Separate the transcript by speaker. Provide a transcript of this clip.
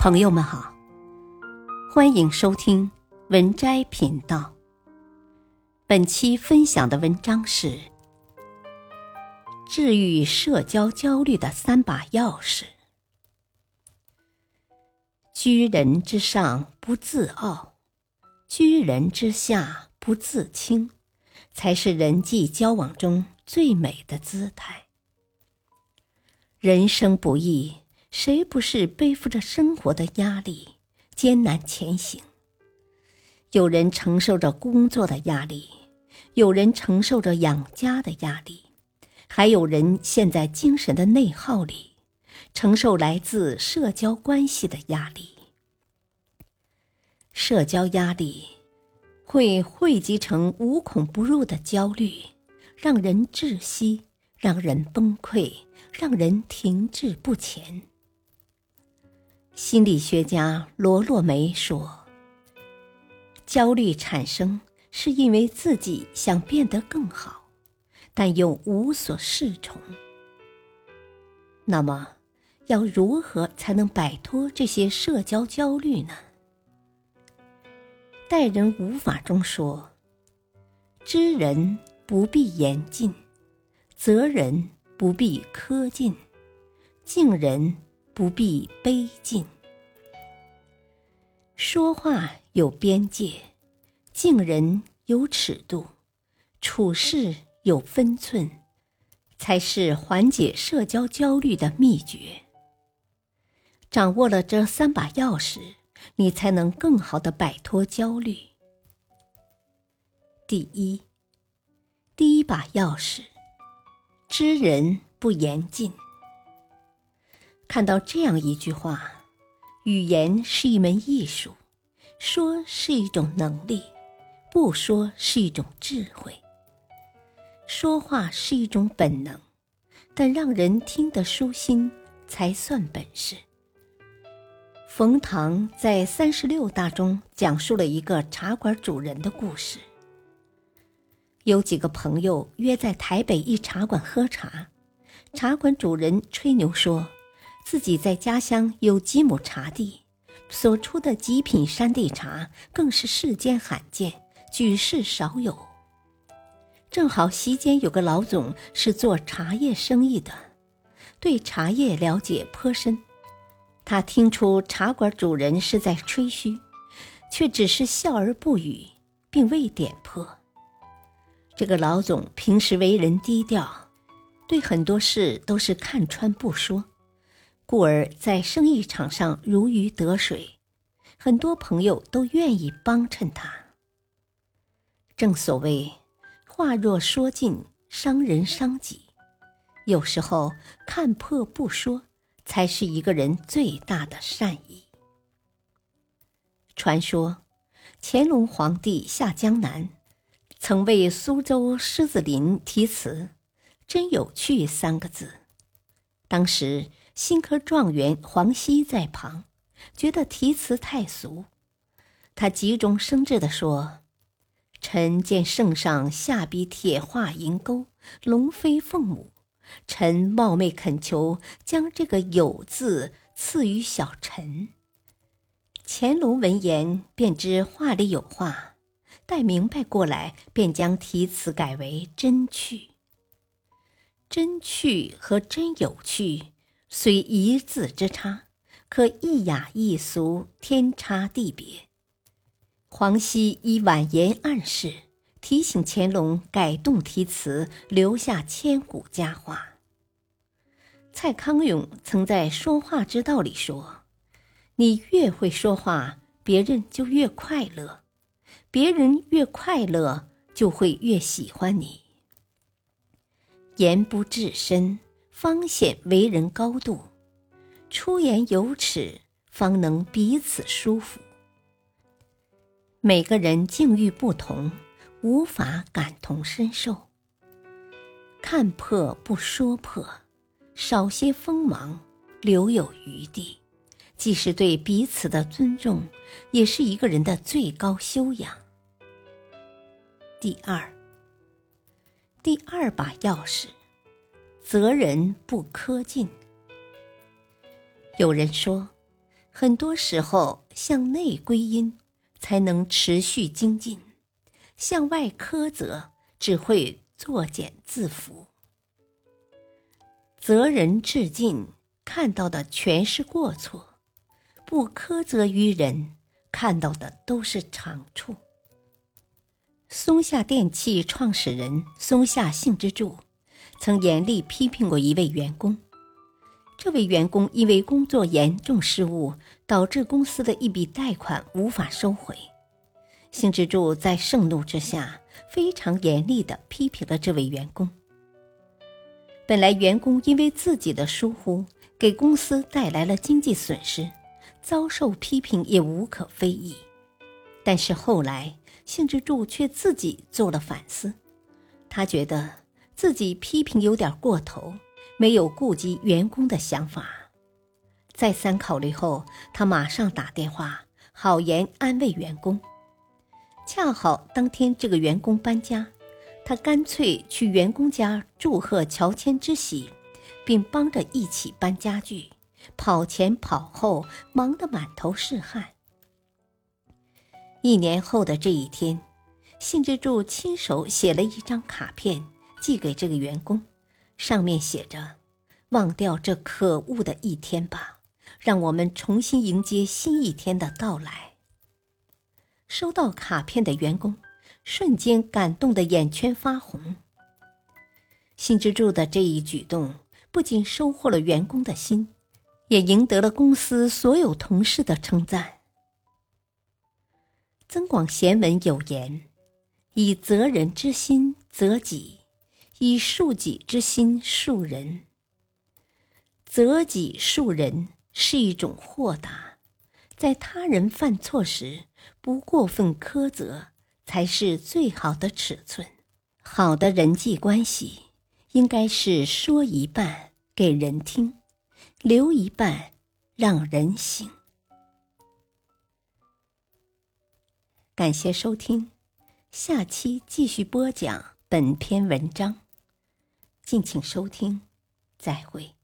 Speaker 1: 朋友们好，欢迎收听文摘频道。本期分享的文章是治愈社交焦虑的三把钥匙：居人之上不自傲，居人之下不自轻，才是人际交往中最美的姿态。人生不易。谁不是背负着生活的压力艰难前行？有人承受着工作的压力，有人承受着养家的压力，还有人陷在精神的内耗里，承受来自社交关系的压力。社交压力会汇集成无孔不入的焦虑，让人窒息，让人崩溃，让人停滞不前。心理学家罗洛梅说：“焦虑产生是因为自己想变得更好，但又无所适从。那么，要如何才能摆脱这些社交焦虑呢？”待人无法中说：“知人不必言尽，责人不必苛尽，敬人。”不必卑敬，说话有边界，敬人有尺度，处事有分寸，才是缓解社交焦虑的秘诀。掌握了这三把钥匙，你才能更好的摆脱焦虑。第一，第一把钥匙，知人不言尽。看到这样一句话：“语言是一门艺术，说是一种能力，不说是一种智慧。说话是一种本能，但让人听得舒心才算本事。”冯唐在《三十六大》中讲述了一个茶馆主人的故事。有几个朋友约在台北一茶馆喝茶，茶馆主人吹牛说。自己在家乡有几亩茶地，所出的极品山地茶更是世间罕见，举世少有。正好席间有个老总是做茶叶生意的，对茶叶了解颇深。他听出茶馆主人是在吹嘘，却只是笑而不语，并未点破。这个老总平时为人低调，对很多事都是看穿不说。故而在生意场上如鱼得水，很多朋友都愿意帮衬他。正所谓“话若说尽，伤人伤己”，有时候看破不说，才是一个人最大的善意。传说，乾隆皇帝下江南，曾为苏州狮子林题词，“真有趣”三个字。当时。新科状元黄熙在旁，觉得题词太俗，他急中生智地说：“臣见圣上下笔铁画银钩，龙飞凤舞，臣冒昧恳求将这个‘有’字赐予小臣。”乾隆闻言便知话里有话，待明白过来，便将题词改为“真趣”。真趣和真有趣。虽一字之差，可一雅一俗，天差地别。黄熙以婉言暗示，提醒乾隆改动题词，留下千古佳话。蔡康永曾在《说话之道》里说：“你越会说话，别人就越快乐；别人越快乐，就会越喜欢你。”言不至深。方显为人高度，出言有尺，方能彼此舒服。每个人境遇不同，无法感同身受。看破不说破，少些锋芒，留有余地，既是对彼此的尊重，也是一个人的最高修养。第二，第二把钥匙。责人不苛尽。有人说，很多时候向内归因，才能持续精进；向外苛责，只会作茧自缚。责人至尽，看到的全是过错；不苛责于人，看到的都是长处。松下电器创始人松下幸之助曾严厉批评过一位员工。这位员工因为工作严重失误，导致公司的一笔贷款无法收回。幸之助在盛怒之下，非常严厉地批评了这位员工。本来员工因为自己的疏忽，给公司带来了经济损失，遭受批评也无可非议。但是后来，幸之助却自己做了反思，他觉得自己批评有点过头。没有顾及员工的想法，再三考虑后，他马上打电话好言安慰员工。恰好当天这个员工搬家，他干脆去员工家祝贺乔迁之喜，并帮着一起搬家具，跑前跑后，忙得满头是汗。一年后的这一天，信之助亲手写了一张卡片寄给这个员工。上面写着：“忘掉这可恶的一天吧，让我们重新迎接新一天的到来。”收到卡片的员工瞬间感动得眼圈发红。新之助的这一举动不仅收获了员工的心，也赢得了公司所有同事的称赞。《增广贤文》有言：“以责人之心责己。”以恕己之心恕人，责己恕人是一种豁达，在他人犯错时不过分苛责，才是最好的尺寸。好的人际关系应该是说一半给人听，留一半让人醒。感谢收听，下期继续播讲本篇文章。敬请收听，再会。